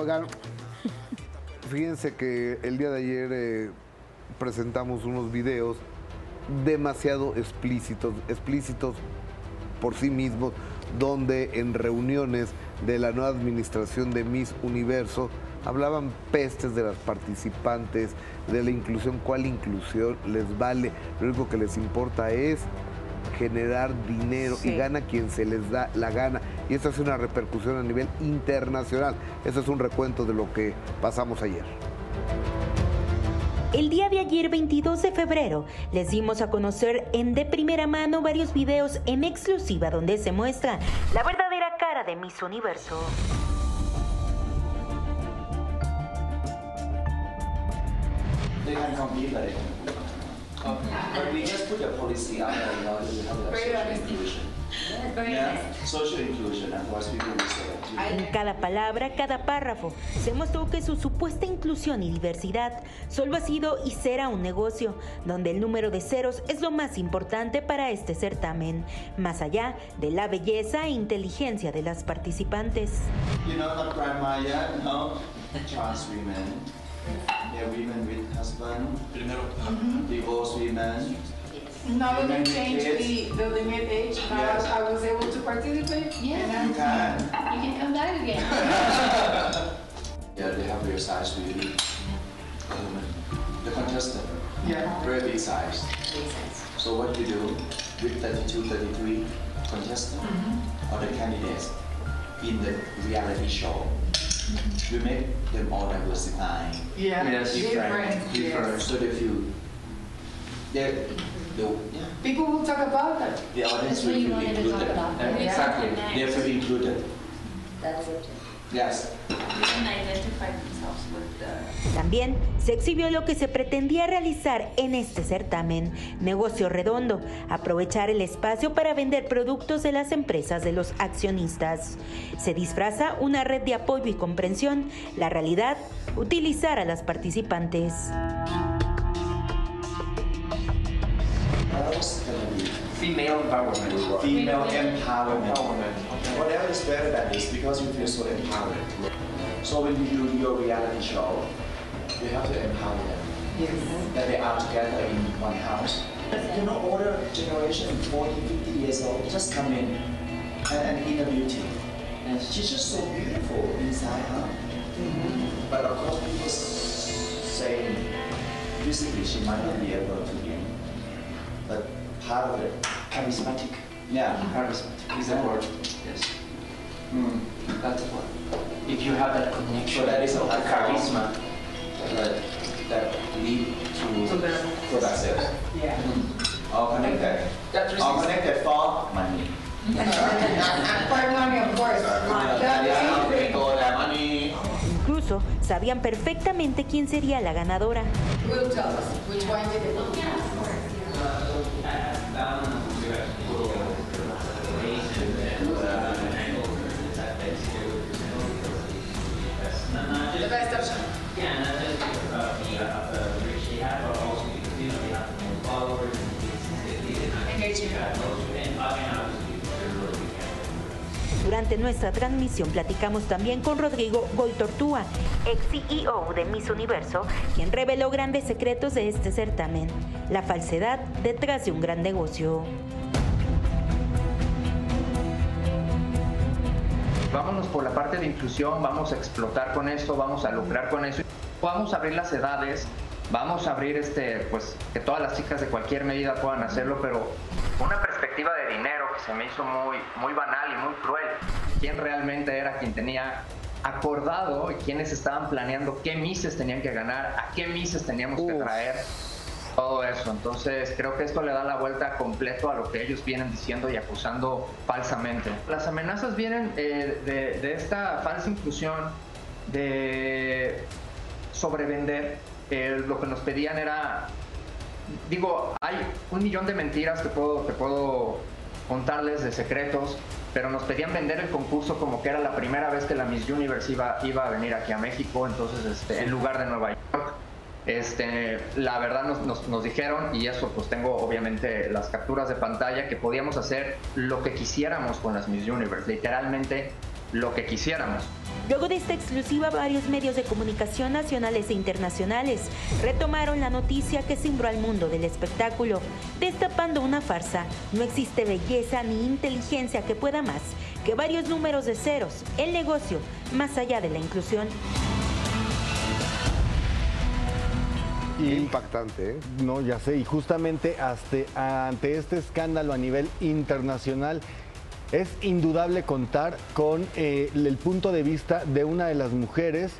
Oigan, fíjense que el día de ayer eh, presentamos unos videos demasiado explícitos, explícitos por sí mismos, donde en reuniones de la nueva administración de Miss Universo hablaban pestes de las participantes, de la inclusión, cuál inclusión les vale, lo único que les importa es generar dinero y gana quien se les da la gana. Y esto hace una repercusión a nivel internacional. Eso es un recuento de lo que pasamos ayer. El día de ayer, 22 de febrero, les dimos a conocer en de primera mano varios videos en exclusiva donde se muestra la verdadera cara de Miss Universo. En cada palabra, cada párrafo, se mostró que su supuesta inclusión y diversidad solo ha sido y será un negocio, donde el número de ceros es lo más importante para este certamen, más allá de la belleza e inteligencia de las participantes. You know, yet, no? Trans women. They're women with husband. Divorced women. Now they with the, the limit age, now Yes. I was able to participate. You And can. You can come back again. Yeah, they have their size really. Um, the contestant, Yeah. very big size. Makes sense. So what you do with 32, 33 contestants or the candidates in the reality show, we make them all diversified, Yeah. Yes. different, different, yes. so they feel they, they, yeah, People will talk about that. the audience That's will what you feel wanted to talk included. about. Yeah, exactly. They feel included. That's it. Yes. They can identify themselves with the También se exhibió lo que se pretendía realizar en este certamen, negocio redondo, aprovechar el espacio para vender productos de las empresas de los accionistas. Se disfraza una red de apoyo y comprensión, la realidad, utilizar a las participantes. Female empowerment. Female empowerment. Empowerment. Whatever is better than this because you feel so empowered. So when you do your reality show, you have to empower them. Yes. That they are together in one house. You know, older generation, 40, 50 years old, just come in and, and inner beauty. And she's just so beautiful inside, huh? Mm-hmm. But of course, people s- say physically she might not be able to be, but part of it, charismatic. Yeah, Charismatic is the word. Yes. Mm. That's word. If you have that connection, So that is a that charisma. that, that lead to So product sales. Yeah. All connected. That All connected for money. For money, of course. Money. Incluso sabían perfectamente quién sería la ganadora. Will tell us which one did it. Durante nuestra transmisión platicamos también con Rodrigo Goitortúa, ex CEO de Miss Universo, quien reveló grandes secretos de este certamen, la falsedad detrás de un gran negocio. Vámonos por la parte de inclusión, vamos a explotar con esto, vamos a lucrar con eso. Vamos a abrir las edades, vamos a abrir este, pues que todas las chicas de cualquier medida puedan hacerlo, pero una perspectiva de dinero que se me hizo muy, muy banal y muy cruel. ¿Quién realmente era quien tenía acordado y quiénes estaban planeando qué mises tenían que ganar, a qué mises teníamos que Uf. traer? todo eso. Entonces creo que esto le da la vuelta completo a lo que ellos vienen diciendo y acusando falsamente. Las amenazas vienen eh, de, de esta falsa inclusión, de sobrevender. Eh, lo que nos pedían era, digo, hay un millón de mentiras que puedo, que puedo contarles de secretos, pero nos pedían vender el concurso como que era la primera vez que la Miss Universe iba, iba a venir aquí a México, entonces este, en lugar de Nueva York. Este, la verdad nos, nos- nos dijeron, y eso pues tengo obviamente las capturas de pantalla, que podíamos hacer lo que quisiéramos con las Miss Universe, literalmente lo que quisiéramos. Luego de esta exclusiva, varios medios de comunicación nacionales e internacionales retomaron la noticia que cimbró al mundo del espectáculo, destapando una farsa. No existe belleza ni inteligencia que pueda más que varios números de ceros, el negocio, más allá de la inclusión. Impactante, ¿eh? No, ya sé, y justamente hasta, ante este escándalo a nivel internacional, es indudable contar con eh, el punto de vista de una de las mujeres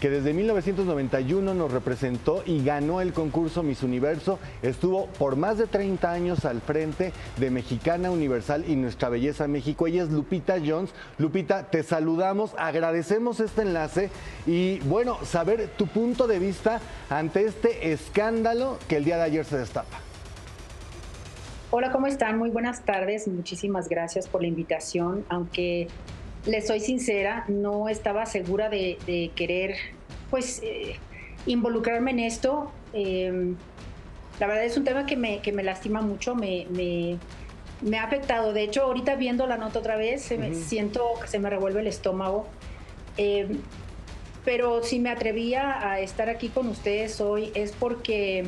que desde 1991 nos representó y ganó el concurso Miss Universo. Estuvo por más de 30 años al frente de Mexicana Universal y Nuestra Belleza México. Ella es Lupita Jones. Lupita, te saludamos, agradecemos este enlace y bueno, saber tu punto de vista ante este escándalo que el día de ayer se destapa. Hola, ¿cómo están? Muy buenas tardes. Muchísimas gracias por la invitación, aunque les soy sincera, no estaba segura de, querer, pues, eh, involucrarme en esto. Em, la verdad es un tema que me, que me lastima mucho, me, me, ha afectado. De hecho, ahorita viendo la nota otra vez, me, siento que se me revuelve el estómago. Em, pero si me atrevía a estar aquí con ustedes hoy es porque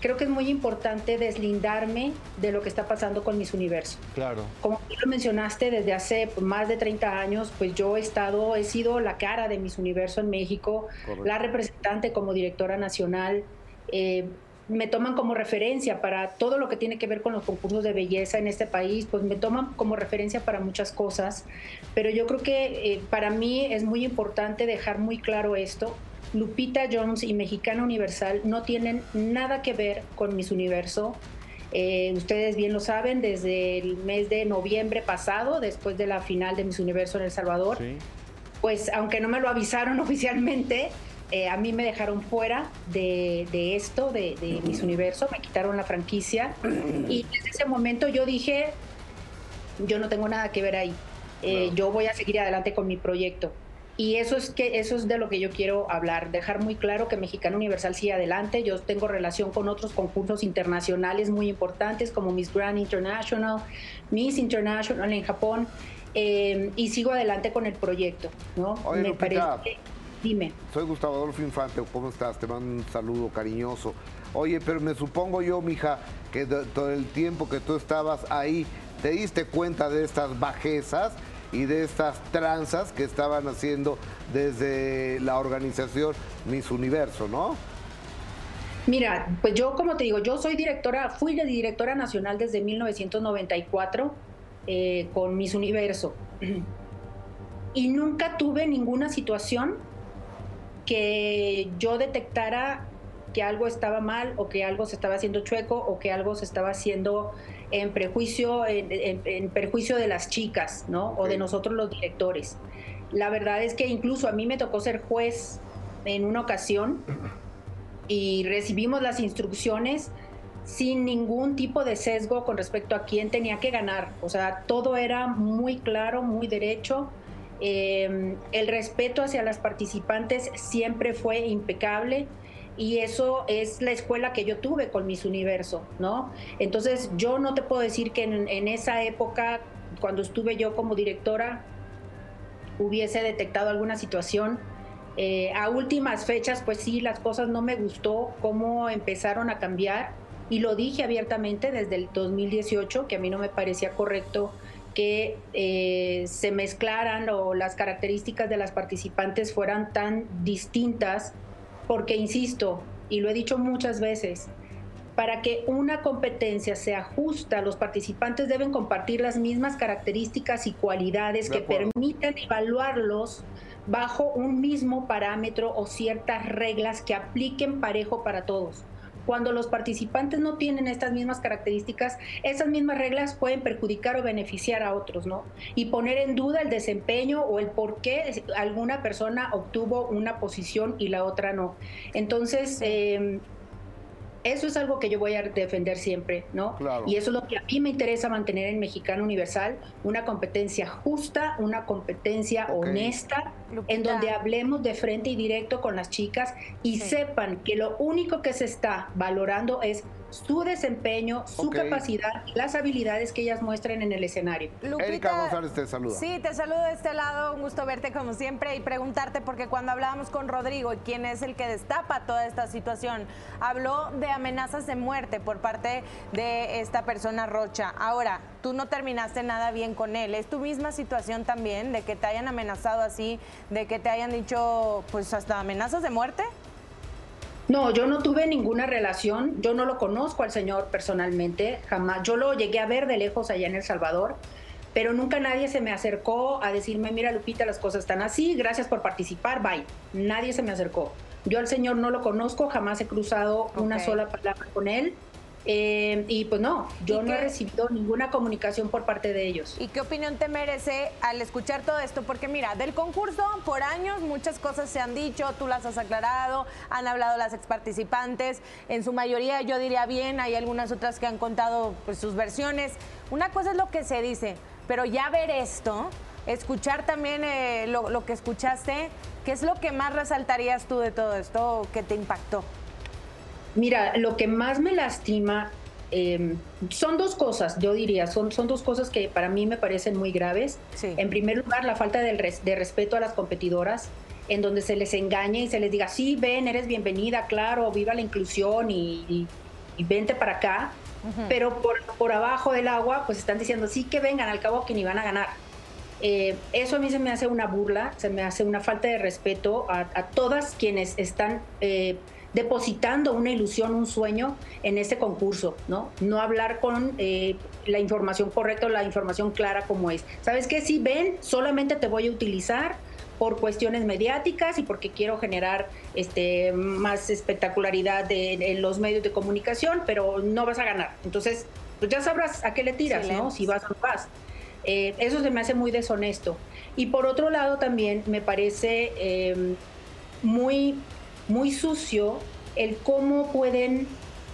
creo que es muy importante deslindarme de lo que está pasando con Miss Universo. Claro. Como tú lo mencionaste, desde hace más de 30 años, pues yo he estado, he sido la cara de Miss Universo en México, la representante como directora nacional. Eh, me toman como referencia para todo lo que tiene que ver con los concursos de belleza en este país, pues me toman como referencia para muchas cosas, pero yo creo que eh, para mí es muy importante dejar muy claro esto, Lupita Jones y Mexicana Universal no tienen nada que ver con Miss Universo. Eh, ustedes bien lo saben, desde el mes de noviembre pasado, después de la final de Miss Universo en El Salvador, pues aunque no me lo avisaron oficialmente, eh, a mí me dejaron fuera de, esto, de, Miss Universo, me quitaron la franquicia y desde ese momento yo dije, yo no tengo nada que ver ahí, eh, yo voy a seguir adelante con mi proyecto. Y eso es, que, eso es de lo que yo quiero hablar, dejar muy claro que Mexicano Universal sigue adelante. Yo tengo relación con otros concursos internacionales muy importantes como Miss Grand International, Miss International en Japón, eh, y sigo adelante con el proyecto. ¿no? Me parece Dime. Soy Gustavo Adolfo Infante, ¿cómo estás? Te mando un saludo cariñoso. Oye, pero me supongo yo, mija, que todo el tiempo que tú estabas ahí, te diste cuenta de estas bajezas y de estas tranzas que estaban haciendo desde la organización Miss Universo, ¿no? Mira, pues yo como te digo, yo soy directora, fui la directora nacional desde 1994 eh, con Miss Universo y nunca tuve ninguna situación que yo detectara que algo estaba mal o que algo se estaba haciendo chueco o que algo se estaba haciendo en prejuicio, en, perjuicio de las chicas, ¿no? O de nosotros los directores. La verdad es que incluso a mí me tocó ser juez en una ocasión y recibimos las instrucciones sin ningún tipo de sesgo con respecto a quién tenía que ganar. O sea, todo era muy claro, muy derecho. Eh, el respeto hacia las participantes siempre fue impecable y eso es la escuela que yo tuve con Miss Universo, ¿no? Entonces yo no te puedo decir que en, esa época, cuando estuve yo como directora, hubiese detectado alguna situación. Eh, a últimas fechas, pues sí, las cosas no me gustó, cómo empezaron a cambiar y lo dije abiertamente desde el 2018, que a mí no me parecía correcto que eh, se mezclaran o las características de las participantes fueran tan distintas porque, insisto, y lo he dicho muchas veces, para que una competencia sea justa, los participantes deben compartir las mismas características y cualidades que permitan evaluarlos bajo un mismo parámetro o ciertas reglas que apliquen parejo para todos cuando los participantes no tienen estas mismas características, esas mismas reglas pueden perjudicar o beneficiar a otros, ¿no? Y poner en duda el desempeño o el por qué alguna persona obtuvo una posición y la otra no. Entonces, em, eso es algo que yo voy a defender siempre, ¿no? Y eso es lo que a mí me interesa mantener en Mexicano Universal, una competencia justa, una competencia honesta Lupita. en donde hablemos de frente y directo con las chicas y Sí. sepan que lo único que se está valorando es su desempeño, su capacidad y las habilidades que ellas muestren en el escenario. Erika González te saluda. Sí, te saludo de este lado, un gusto verte como siempre y preguntarte porque cuando hablábamos con Rodrigo, quien es el que destapa toda esta situación, habló de amenazas de muerte por parte de esta persona Rocha. Ahora, tú no terminaste nada bien con él. ¿Es tu misma situación también de que te hayan amenazado así, de que te hayan dicho pues hasta amenazas de muerte? No, yo no tuve ninguna relación, yo no lo conozco al señor personalmente, jamás. Yo lo llegué a ver de lejos allá en El Salvador, pero nunca nadie se me acercó a decirme, mira Lupita, las cosas están así, gracias por participar, bye. Nadie se me acercó. Yo al señor no lo conozco, jamás he cruzado una sola palabra con él. Eh, y pues no, yo ¿Y no he recibido ninguna comunicación por parte de ellos. ¿Y qué opinión te merece al escuchar todo esto? Porque mira, del concurso por años muchas cosas se han dicho, tú las has aclarado, han hablado las exparticipantes, en su mayoría yo diría bien, hay algunas otras que han contado pues, sus versiones. Una cosa es lo que se dice, pero ya ver esto, escuchar también eh, lo, lo que escuchaste, ¿qué es lo que más resaltarías tú de todo esto que te impactó? Mira, lo que más me lastima eh, son dos cosas, yo diría, son, son dos cosas que para mí me parecen muy graves. Sí. En primer lugar, la falta del res- de respeto a las competidoras, en donde se les engañe y se les diga, sí, ven, eres bienvenida, claro, viva la inclusión y, y- y vente para acá. Pero por, por abajo del agua, pues están diciendo, sí que vengan, al cabo que ni van a ganar. Eh, eso a mí se me hace una burla, se me hace una falta de respeto a, a todas quienes están eh, depositando una ilusión, un sueño en este concurso, ¿no? No hablar con eh, la información correcta o la información clara como es. ¿Sabes qué? Si ven, solamente te voy a utilizar por cuestiones mediáticas y porque quiero generar este más espectacularidad de- en los medios de comunicación, pero no vas a ganar. Entonces, pues ya sabrás a qué le tiras, ¿no? Si vas o no vas. Eh, eso se me hace muy deshonesto. Y por otro lado también me parece eh, muy, muy sucio el cómo pueden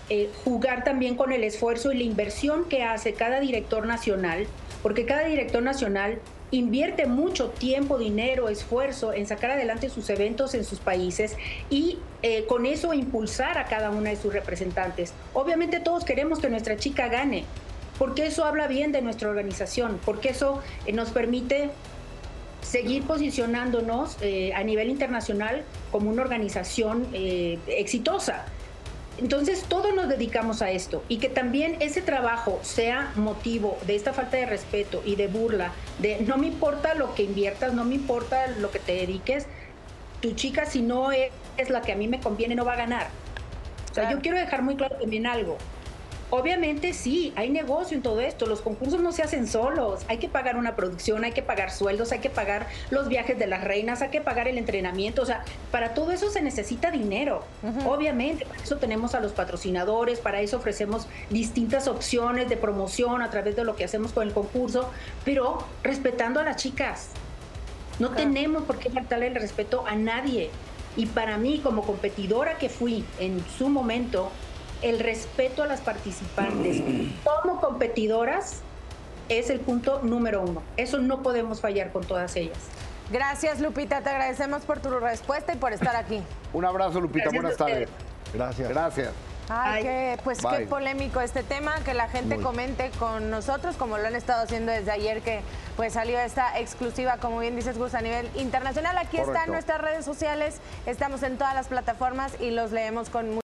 eh, jugar también con el esfuerzo y la inversión que hace cada director nacional, porque cada director nacional invierte mucho tiempo, dinero, esfuerzo en sacar adelante sus eventos en sus países y eh, con eso impulsar a cada una de sus representantes. Obviamente todos queremos que nuestra chica gane, porque eso habla bien de nuestra organización, porque eso eh, nos permite seguir posicionándonos eh, a nivel internacional como una organización eh, exitosa. Entonces todos nos dedicamos a esto y que también ese trabajo sea motivo de esta falta de respeto y de burla, de no me importa lo que inviertas, no me importa lo que te dediques, tu chica si no es, es la que a mí me conviene no va a ganar. O sea, Claro. yo quiero dejar muy claro también algo. Obviamente sí, hay negocio en todo esto. Los concursos no se hacen solos. Hay que pagar una producción, hay que pagar sueldos, hay que pagar los viajes de las reinas, hay que pagar el entrenamiento. O sea, para todo eso se necesita dinero. Obviamente, para eso tenemos a los patrocinadores, para eso ofrecemos distintas opciones de promoción a través de lo que hacemos con el concurso, pero respetando a las chicas. No tenemos por qué faltarle el respeto a nadie. Y para mí, como competidora que fui en su momento, el respeto a las participantes como competidoras es el punto número uno. Eso no podemos fallar con todas ellas. Gracias Lupita, te agradecemos por tu respuesta y por estar aquí. Un abrazo, Lupita. Gracias Buenas tardes. Gracias. Gracias. Ay, qué, pues qué polémico este tema, que la gente Muy. comente con nosotros, como lo han estado haciendo desde ayer, que pues salió esta exclusiva, como bien dices, Gus, a nivel internacional. Aquí Correcto. están nuestras redes sociales, estamos en todas las plataformas y los leemos con mucho